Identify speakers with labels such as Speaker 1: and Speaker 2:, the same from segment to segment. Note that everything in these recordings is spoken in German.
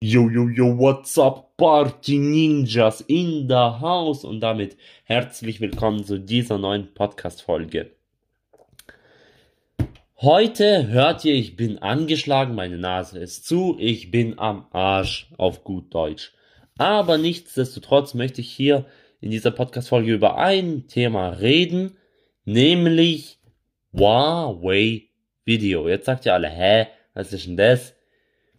Speaker 1: Yo, yo, yo, what's up, Party Ninjas in the house und damit herzlich willkommen zu dieser neuen Podcast-Folge. Heute hört ihr, ich bin angeschlagen, meine Nase ist zu, ich bin am Arsch auf gut Deutsch. Aber nichtsdestotrotz möchte ich hier in dieser Podcast-Folge über ein Thema reden, nämlich Huawei Video. Jetzt sagt ihr alle, hä, was ist denn das?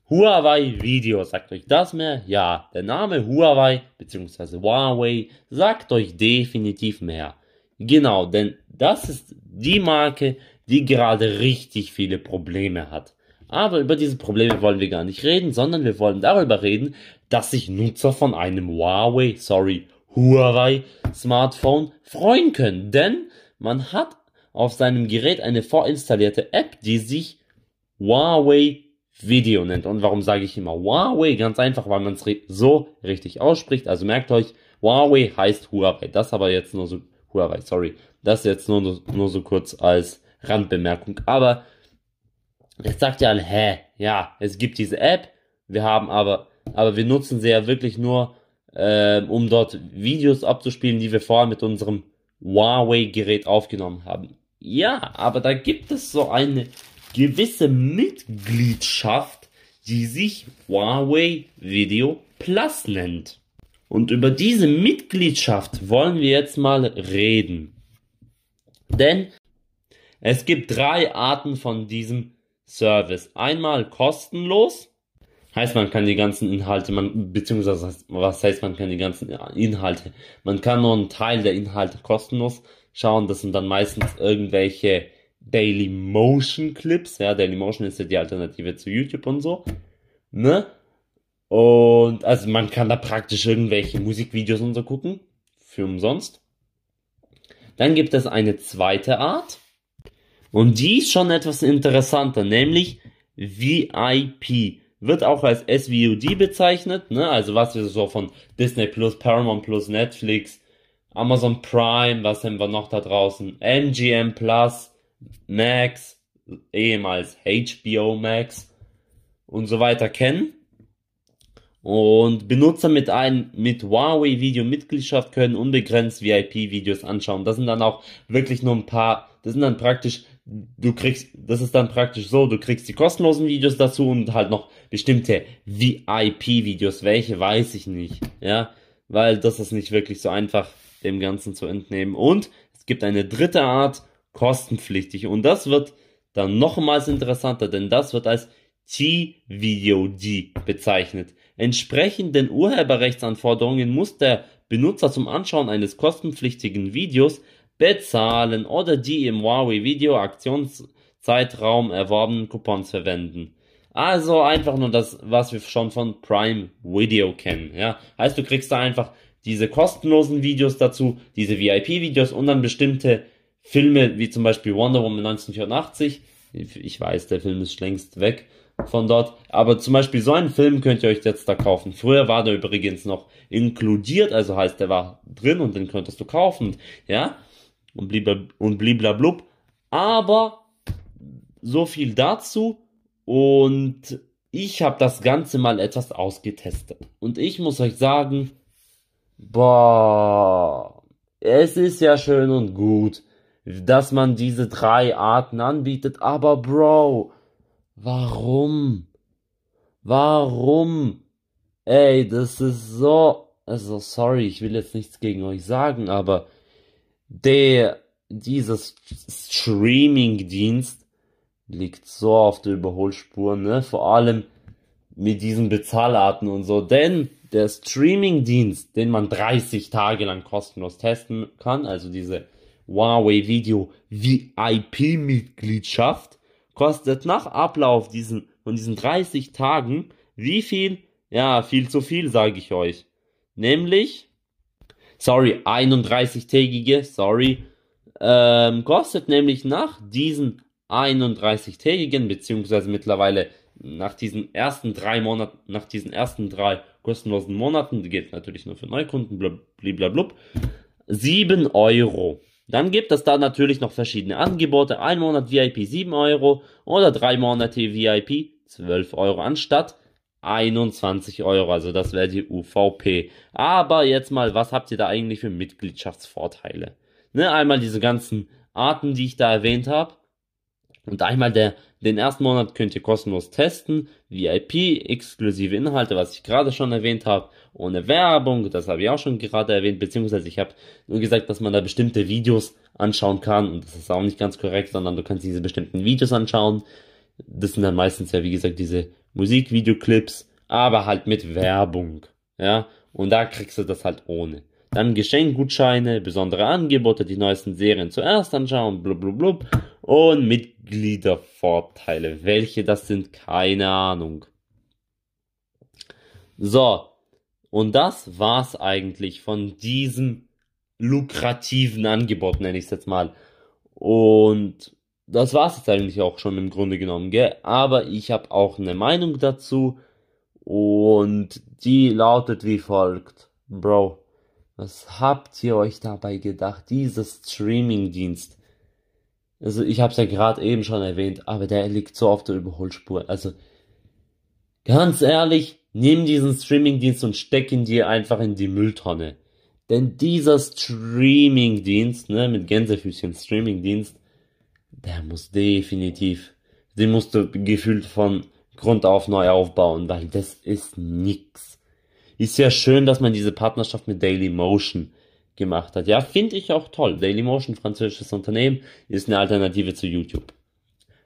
Speaker 1: Huawei Video, sagt euch das mehr? Ja, der Name Huawei bzw. Huawei sagt euch definitiv mehr. Genau, denn das ist die Marke, die gerade richtig viele Probleme hat. Aber über diese Probleme wollen wir gar nicht reden, sondern wir wollen darüber reden, dass sich Nutzer von einem Huawei, sorry, Huawei Smartphone freuen können. Denn man hat auf seinem Gerät eine vorinstallierte App, die sich Huawei Video nennt. Und warum sage ich immer Huawei? Ganz einfach, weil man es so richtig ausspricht. Also merkt euch, Huawei heißt Huawei. Das aber jetzt nur so, Huawei, sorry. Das jetzt nur, nur so kurz als Randbemerkung. Aber jetzt sagt ihr alle, hä, ja, es gibt diese App. Wir haben aber, aber wir nutzen sie ja wirklich nur, äh, um dort Videos abzuspielen, die wir vorher mit unserem Huawei-Gerät aufgenommen haben. Ja, aber da gibt es so eine gewisse Mitgliedschaft, die sich Huawei Video Plus nennt. Und über diese Mitgliedschaft wollen wir jetzt mal reden. Denn es gibt drei Arten von diesem Service. Einmal kostenlos, heißt man kann die ganzen Inhalte, man, beziehungsweise was heißt man kann die ganzen Inhalte, man kann nur einen Teil der Inhalte kostenlos schauen, das sind dann meistens irgendwelche Daily Motion Clips. Ja, Daily Motion ist ja die Alternative zu YouTube und so. Ne? Und also man kann da praktisch irgendwelche Musikvideos und so gucken. Für umsonst. Dann gibt es eine zweite Art. Und die ist schon etwas interessanter, nämlich VIP. Wird auch als SVOD bezeichnet, ne? Also was wir so von Disney Plus, Paramount Plus, Netflix, Amazon Prime, was haben wir noch da draußen? MGM Plus, Max, ehemals HBO Max und so weiter kennen. Und Benutzer mit einem mit Huawei Video Mitgliedschaft können unbegrenzt VIP Videos anschauen. Das sind dann auch wirklich nur ein paar, das sind dann praktisch du kriegst, das ist dann praktisch so, du kriegst die kostenlosen Videos dazu und halt noch bestimmte VIP-Videos. Welche weiß ich nicht, ja, weil das ist nicht wirklich so einfach, dem Ganzen zu entnehmen. Und es gibt eine dritte Art, kostenpflichtig. Und das wird dann nochmals interessanter, denn das wird als T-VOD bezeichnet. Entsprechend den Urheberrechtsanforderungen muss der Benutzer zum Anschauen eines kostenpflichtigen Videos bezahlen oder die im Huawei Video Aktionszeitraum erworbenen Coupons verwenden. Also einfach nur das, was wir schon von Prime Video kennen. Ja, heißt du kriegst da einfach diese kostenlosen Videos dazu, diese VIP-Videos und dann bestimmte Filme wie zum Beispiel Wonder Woman 1984. Ich weiß, der Film ist längst weg von dort. Aber zum Beispiel so einen Film könnt ihr euch jetzt da kaufen. Früher war der übrigens noch inkludiert, also heißt, der war drin und den könntest du kaufen, ja. Und blibla, und bliblablub. Aber so viel dazu. Und ich habe das Ganze mal etwas ausgetestet. Und ich muss euch sagen, boah, es ist ja schön und gut dass man diese drei Arten anbietet, aber Bro, warum? Warum? Ey, das ist so, also sorry, ich will jetzt nichts gegen euch sagen, aber der, dieses Streaming-Dienst liegt so auf der Überholspur, ne? Vor allem mit diesen Bezahlarten und so, denn der Streaming-Dienst, den man 30 Tage lang kostenlos testen kann, also diese Huawei Video VIP-Mitgliedschaft kostet nach Ablauf diesen, von diesen 30 Tagen wie viel? Ja, viel zu viel, sage ich euch. Nämlich, sorry, 31-tägige, sorry, ähm, kostet nämlich nach diesen 31-tägigen, beziehungsweise mittlerweile nach diesen ersten drei Monaten, nach diesen ersten drei kostenlosen Monaten, die geht natürlich nur für Neukunden, blablabla, 7 Euro. Dann gibt es da natürlich noch verschiedene Angebote. Ein Monat VIP 7 Euro oder drei Monate VIP 12 Euro anstatt 21 Euro, also das wäre die UVP. Aber jetzt mal, was habt ihr da eigentlich für Mitgliedschaftsvorteile? Ne, einmal diese ganzen Arten, die ich da erwähnt habe. Und einmal der, den ersten Monat könnt ihr kostenlos testen, VIP, exklusive Inhalte, was ich gerade schon erwähnt habe, ohne Werbung, das habe ich auch schon gerade erwähnt, beziehungsweise ich habe nur gesagt, dass man da bestimmte Videos anschauen kann. Und das ist auch nicht ganz korrekt, sondern du kannst diese bestimmten Videos anschauen. Das sind dann meistens ja, wie gesagt, diese Musikvideoclips, aber halt mit Werbung, ja, und da kriegst du das halt ohne. Dann Geschenkgutscheine, besondere Angebote, die neuesten Serien zuerst anschauen, blub, blub, blub. Und Mitgliedervorteile. Welche das sind, keine Ahnung. So. Und das war's eigentlich von diesem lukrativen Angebot, nenne ich es jetzt mal. Und das war's jetzt eigentlich auch schon im Grunde genommen, gell? Aber ich habe auch eine Meinung dazu. Und die lautet wie folgt. Bro, was habt ihr euch dabei gedacht? Dieser Streaming-Dienst. Also ich habe es ja gerade eben schon erwähnt, aber der liegt so auf der Überholspur. Also ganz ehrlich, nimm diesen Streaming-Dienst und steck ihn dir einfach in die Mülltonne. Denn dieser Streaming-Dienst, ne, mit Gänsefüßchen Streaming-Dienst, der muss definitiv, den musst du gefühlt von Grund auf neu aufbauen, weil das ist nix. Ist ja schön, dass man diese Partnerschaft mit Daily Motion gemacht hat. Ja, finde ich auch toll. Daily Motion, französisches Unternehmen, ist eine Alternative zu YouTube.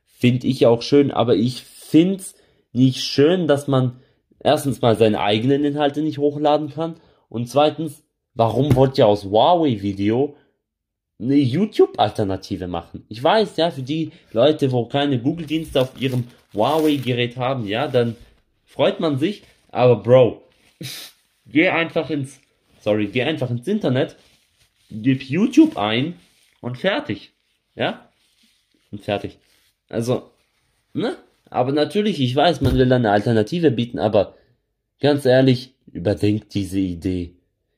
Speaker 1: Finde ich auch schön, aber ich finde es nicht schön, dass man erstens mal seine eigenen Inhalte nicht hochladen kann und zweitens, warum wollt ihr aus Huawei-Video eine YouTube-Alternative machen? Ich weiß, ja, für die Leute, wo keine Google-Dienste auf ihrem Huawei-Gerät haben, ja, dann freut man sich, aber Bro, geh einfach ins, sorry, geh einfach ins Internet, gib YouTube ein und fertig. Ja? Und fertig. Also, ne? Aber natürlich, ich weiß, man will eine Alternative bieten, aber ganz ehrlich, überdenkt diese Idee.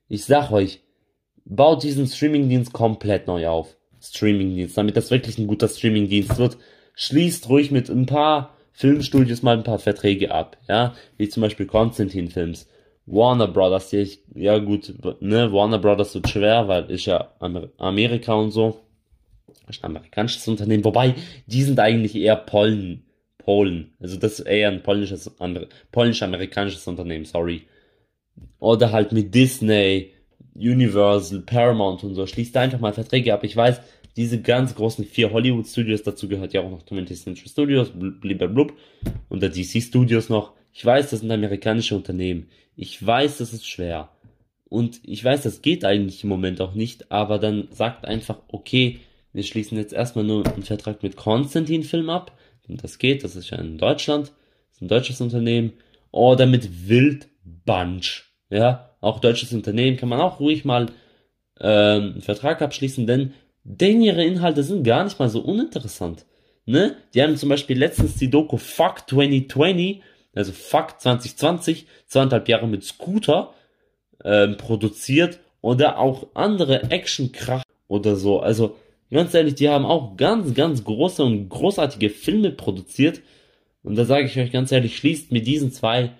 Speaker 1: Ich sag euch, baut diesen Streamingdienst komplett neu auf. Streamingdienst, damit das wirklich ein guter Streamingdienst wird. Schließt ruhig mit ein paar Filmstudios mal ein paar Verträge ab, ja, wie zum Beispiel Konstantin Films Warner Brothers, die ich, ja gut, ne, Warner Brothers wird schwer, weil ist ja Amer Amerika und so. Ist ein amerikanisches Unternehmen, wobei, die sind eigentlich eher Polen, Polen. Also das ist eher ein polnisches, polnisch-amerikanisches Unternehmen, sorry. Oder halt mit Disney, Universal, Paramount und so. Schließt da einfach mal Verträge ab. Ich weiß, diese ganz großen vier Hollywood Studios, dazu gehört ja auch noch 20th Century Studios, blub, und der DC Studios noch. Ich weiß, das sind amerikanische Unternehmen. Ich weiß, das ist schwer. Und ich weiß, das geht eigentlich im Moment auch nicht, aber dann sagt einfach, okay, wir schließen jetzt erstmal nur einen Vertrag mit Konstantin Film ab. Und das geht, das ist ja in Deutschland, das ist ein deutsches Unternehmen. Oder mit Wild Bunch. Ja, auch deutsches Unternehmen kann man auch ruhig mal ähm, einen Vertrag abschließen, denn denn ihre Inhalte sind gar nicht mal so uninteressant. Ne? Die haben zum Beispiel letztens die Doku Fuck 2020 also Fuck 2020, zweieinhalb Jahre mit Scooter ähm, produziert oder auch andere Action-Krach oder so. Also ganz ehrlich, die haben auch ganz, ganz große und großartige Filme produziert. Und da sage ich euch ganz ehrlich, schließt mit diesen zwei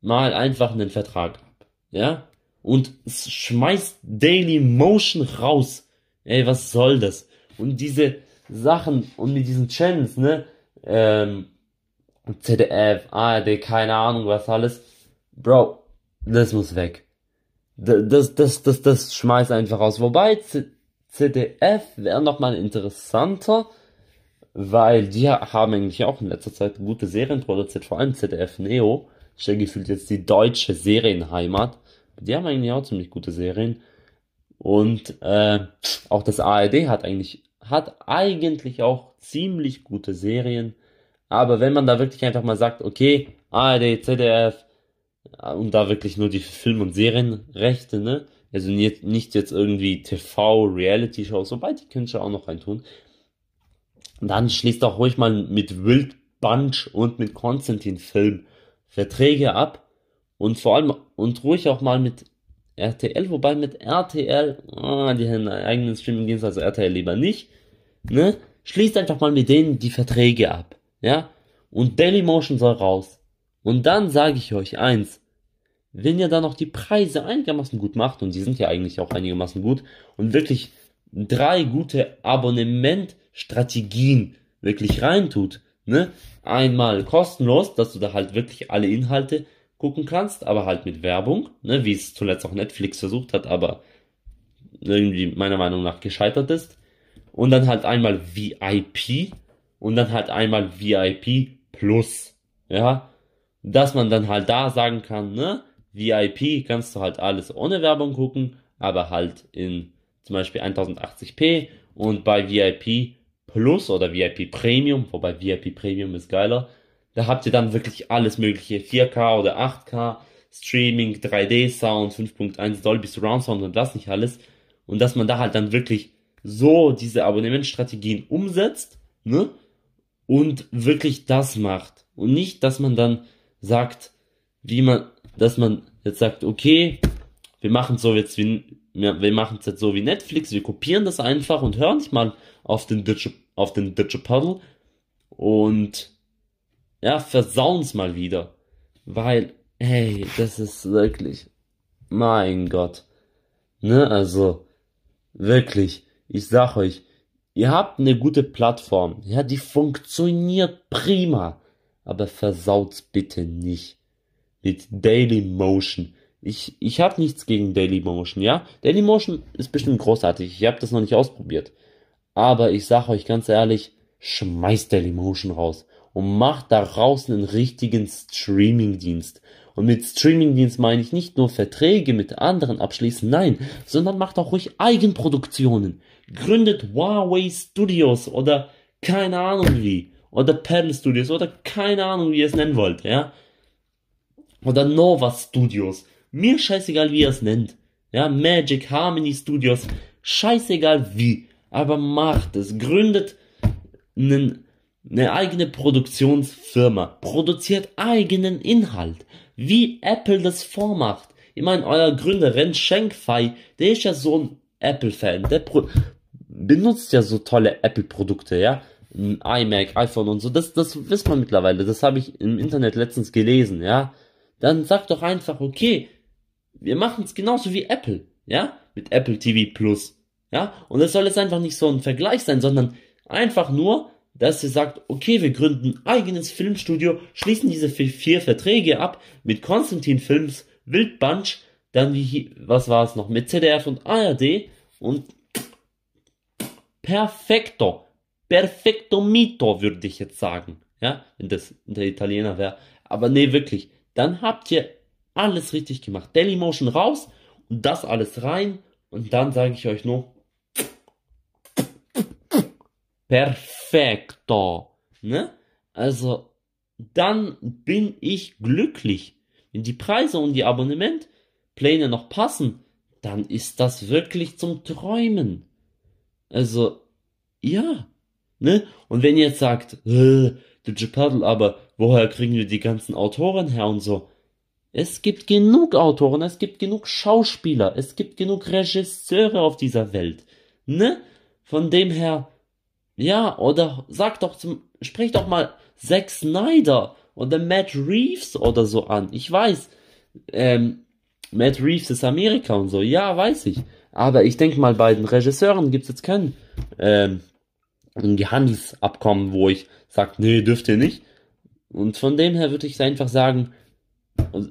Speaker 1: mal einfach einen Vertrag ab. Ja? Und schmeißt Daily Motion raus. Ey, was soll das? Und diese Sachen und mit diesen Channels, ne? Ähm, ZDF, ARD, keine Ahnung was alles. Bro, das muss weg. Das, das, das, das schmeißt einfach raus. Wobei ZDF wäre nochmal interessanter, weil die haben eigentlich auch in letzter Zeit gute Serien produziert, vor allem ZDF Neo. Ich habe gefühlt jetzt die deutsche Serienheimat. Die haben eigentlich auch ziemlich gute Serien. Und äh, auch das ARD hat eigentlich, hat eigentlich auch ziemlich gute Serien. Aber wenn man da wirklich einfach mal sagt, okay, ARD, ZDF und da wirklich nur die Film- und Serienrechte, ne? Also nicht, nicht jetzt irgendwie TV, Reality-Shows, wobei die schon auch noch reintun. Dann schließt auch ruhig mal mit Wild Bunch und mit Konstantin Film Verträge ab und vor allem und ruhig auch mal mit RTL, wobei mit RTL, ah, die haben einen eigenen Streaming-Dienst, also RTL lieber nicht, ne? Schließt einfach mal mit denen die Verträge ab ja, und Dailymotion soll raus. Und dann sage ich euch eins, wenn ihr dann noch die Preise einigermaßen gut macht, und die sind ja eigentlich auch einigermaßen gut, und wirklich drei gute Abonnementstrategien wirklich reintut, ne? Einmal kostenlos, dass du da halt wirklich alle Inhalte gucken kannst, aber halt mit Werbung, ne? Wie es zuletzt auch Netflix versucht hat, aber irgendwie meiner Meinung nach gescheitert ist. Und dann halt einmal VIP und dann halt einmal VIP Plus, ja? Dass man dann halt da sagen kann, ne? VIP kannst du halt alles ohne Werbung gucken, aber halt in zum Beispiel 1080p und bei VIP Plus oder VIP Premium, wobei VIP Premium ist geiler, da habt ihr dann wirklich alles mögliche, 4K oder 8K, Streaming, 3D Sound, 5.1 Dolby Surround Sound und das nicht alles und dass man da halt dann wirklich so diese Abonnementstrategien umsetzt, ne? Und wirklich das macht und nicht, dass man dann sagt, wie man dass man jetzt sagt, okay, wir machen so jetzt wie, wir machen es jetzt so wie Netflix, wir kopieren das einfach und hören nicht mal auf den Digi, auf den Digipaddle und ja, versauen es mal wieder. Weil, hey, das ist wirklich, mein Gott. Ne, also, wirklich, ich sag euch, ihr habt eine gute Plattform, ja, die funktioniert prima, aber versaut's bitte nicht mit Dailymotion. Ich, ich habe nichts gegen Dailymotion, ja. Dailymotion ist bestimmt großartig. Ich habe das noch nicht ausprobiert. Aber ich sage euch ganz ehrlich, schmeißt Dailymotion raus und macht daraus einen richtigen Streamingdienst. Und mit Streamingdienst meine ich nicht nur Verträge mit anderen abschließen, nein, sondern macht auch ruhig Eigenproduktionen. Gründet Huawei Studios oder keine Ahnung wie. Oder Pedal Studios oder keine Ahnung wie ihr es nennen wollt, ja oder Nova Studios. Mir scheißegal, wie ihr es nennt. Ja, Magic Harmony Studios. Scheißegal wie. Aber macht es. Gründet einen, eine eigene Produktionsfirma. Produziert eigenen Inhalt. Wie Apple das vormacht. Ich meine, euer Gründer Ren Shenkfei, der ist ja so ein Apple-Fan. Der benutzt ja so tolle Apple-Produkte, ja. Ein iMac, iPhone und so. Das, das wisst man mittlerweile. Das habe ich im Internet letztens gelesen, ja dann sag doch einfach, okay, wir machen es genauso wie Apple, ja, mit Apple TV Plus, ja, und es soll jetzt einfach nicht so ein Vergleich sein, sondern einfach nur, dass ihr sagt, okay, wir gründen ein eigenes Filmstudio, schließen diese vier Verträge ab mit Konstantin Films, Wildbunch, dann wie, was war es noch, mit ZDF und ARD und perfekto, perfekto mito, würde ich jetzt sagen, ja, wenn das der Italiener wäre, aber nee, wirklich, dann habt ihr alles richtig gemacht. Dailymotion raus und das alles rein und dann sage ich euch nur perfekto. Ne? Also dann bin ich glücklich. Wenn die Preise und die Abonnementpläne noch passen, dann ist das wirklich zum Träumen. Also, ja. Ne? Und wenn ihr jetzt sagt, äh, Digipaddle, aber woher kriegen wir die ganzen Autoren her und so? Es gibt genug Autoren, es gibt genug Schauspieler, es gibt genug Regisseure auf dieser Welt. Ne? Von dem her, ja, oder sag doch zum, sprich doch mal Zack Snyder oder Matt Reeves oder so an. Ich weiß, ähm, Matt Reeves ist Amerika und so, ja, weiß ich. Aber ich denke mal, bei den Regisseuren gibt's jetzt kein, ähm, Handelsabkommen, wo ich sage, nee, dürft ihr nicht. Und von dem her würde ich einfach sagen,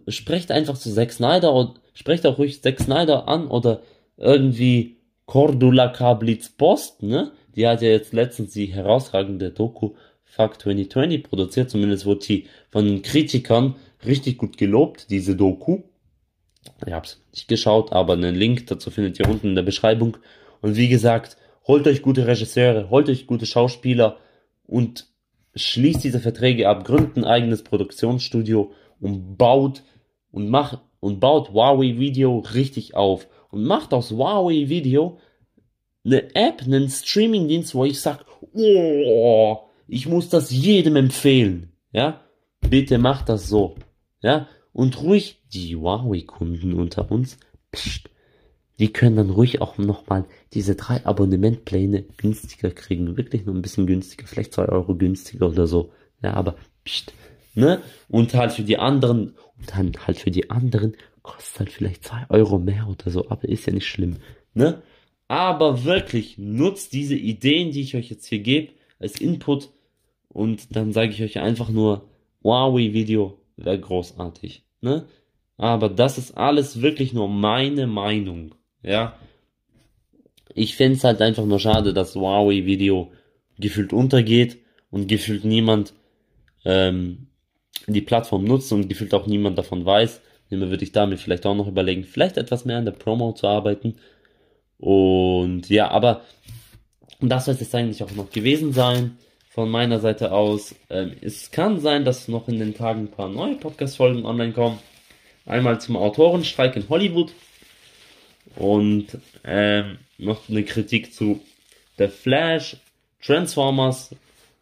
Speaker 1: sprecht einfach zu Zack Snyder und sprecht auch ruhig Zack Snyder an oder irgendwie Cordula Kablitz Post, ne? Die hat ja jetzt letztens die herausragende Doku Fuck 2020 produziert, zumindest wurde die von den Kritikern richtig gut gelobt, diese Doku. Ich hab's nicht geschaut, aber einen Link dazu findet ihr unten in der Beschreibung. Und wie gesagt, holt euch gute Regisseure, holt euch gute Schauspieler und schließt diese Verträge ab, gründet ein eigenes Produktionsstudio und baut und macht und baut Huawei Video richtig auf und macht aus Huawei Video eine App, einen Streamingdienst, wo ich sag, oh, ich muss das jedem empfehlen, ja? Bitte macht das so, ja? Und ruhig die Huawei Kunden unter uns, pst, die können dann ruhig auch nochmal diese drei Abonnementpläne günstiger kriegen. Wirklich nur ein bisschen günstiger, vielleicht zwei Euro günstiger oder so. Ja, aber pst, ne? Und halt für die anderen, und dann halt für die anderen kostet halt vielleicht zwei Euro mehr oder so, aber ist ja nicht schlimm, ne? Aber wirklich nutzt diese Ideen, die ich euch jetzt hier gebe, als Input und dann sage ich euch einfach nur, Huawei-Video wäre großartig, ne? Aber das ist alles wirklich nur meine Meinung, ja? Ich find's halt einfach nur schade, dass Huawei-Video gefühlt untergeht und gefühlt niemand ähm, die Plattform nutzt und gefühlt auch niemand davon weiß. Immer würde ich damit vielleicht auch noch überlegen, vielleicht etwas mehr an der Promo zu arbeiten. Und ja, aber das soll es jetzt eigentlich auch noch gewesen sein von meiner Seite aus. Ähm, es kann sein, dass noch in den Tagen ein paar neue Podcast-Folgen online kommen. Einmal zum Autorenstreik in Hollywood und ähm, noch eine Kritik zu The Flash, Transformers,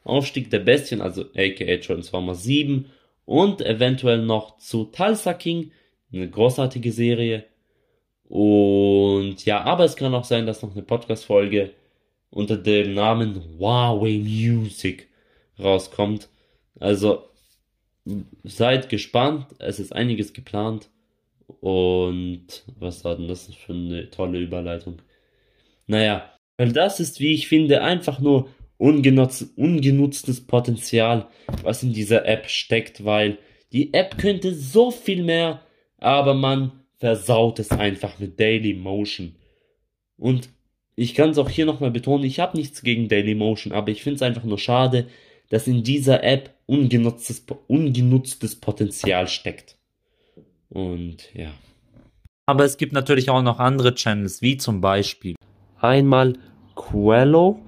Speaker 1: Aufstieg der Bestien, also aka Transformers 7 und eventuell noch zu Tulsa King, eine großartige Serie. Und ja, aber es kann auch sein, dass noch eine Podcast-Folge unter dem Namen Huawei Music rauskommt. Also seid gespannt, es ist einiges geplant. Und was war denn das für eine tolle Überleitung? Naja, weil das ist, wie ich finde, einfach nur ungenutz, ungenutztes Potenzial, was in dieser App steckt, weil die App könnte so viel mehr, aber man versaut es einfach mit Daily Motion. Und ich kann es auch hier nochmal betonen, ich habe nichts gegen Daily Motion, aber ich finde es einfach nur schade, dass in dieser App ungenutztes, ungenutztes Potenzial steckt. Und ja.
Speaker 2: Aber es gibt natürlich auch noch andere Channels, wie zum Beispiel
Speaker 1: einmal Quello,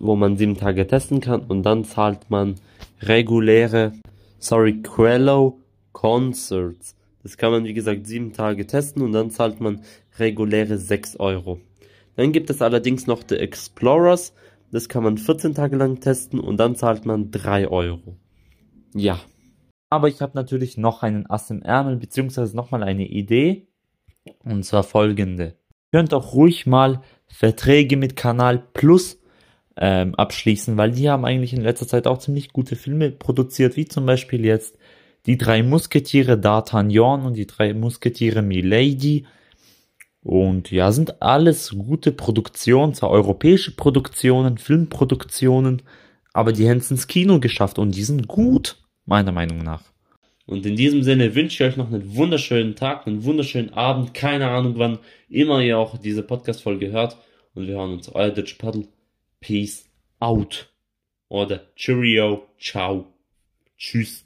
Speaker 1: wo man sieben Tage testen kann und dann zahlt man reguläre, sorry, Quello Concerts. Das kann man wie gesagt sieben Tage testen und dann zahlt man reguläre 6 Euro. Dann gibt es allerdings noch The Explorers, das kann man 14 Tage lang testen und dann zahlt man 3 Euro. Ja.
Speaker 2: Aber ich habe natürlich noch einen Ass im Ärmel, beziehungsweise nochmal eine Idee. Und zwar folgende. Ihr könnt auch ruhig mal Verträge mit Kanal Plus ähm, abschließen, weil die haben eigentlich in letzter Zeit auch ziemlich gute Filme produziert, wie zum Beispiel jetzt die drei Musketiere D'Artagnan und die drei Musketiere Milady. Und ja, sind alles gute Produktionen, zwar europäische Produktionen, Filmproduktionen, aber die haben es ins Kino geschafft und die sind gut, meiner Meinung nach.
Speaker 1: Und in diesem Sinne wünsche ich euch noch einen wunderschönen Tag, einen wunderschönen Abend, keine Ahnung wann immer ihr auch diese Podcast-Folge hört. Und wir hören uns. Euer Ditch Paddle. Peace out. Oder Cheerio. Ciao. Tschüss.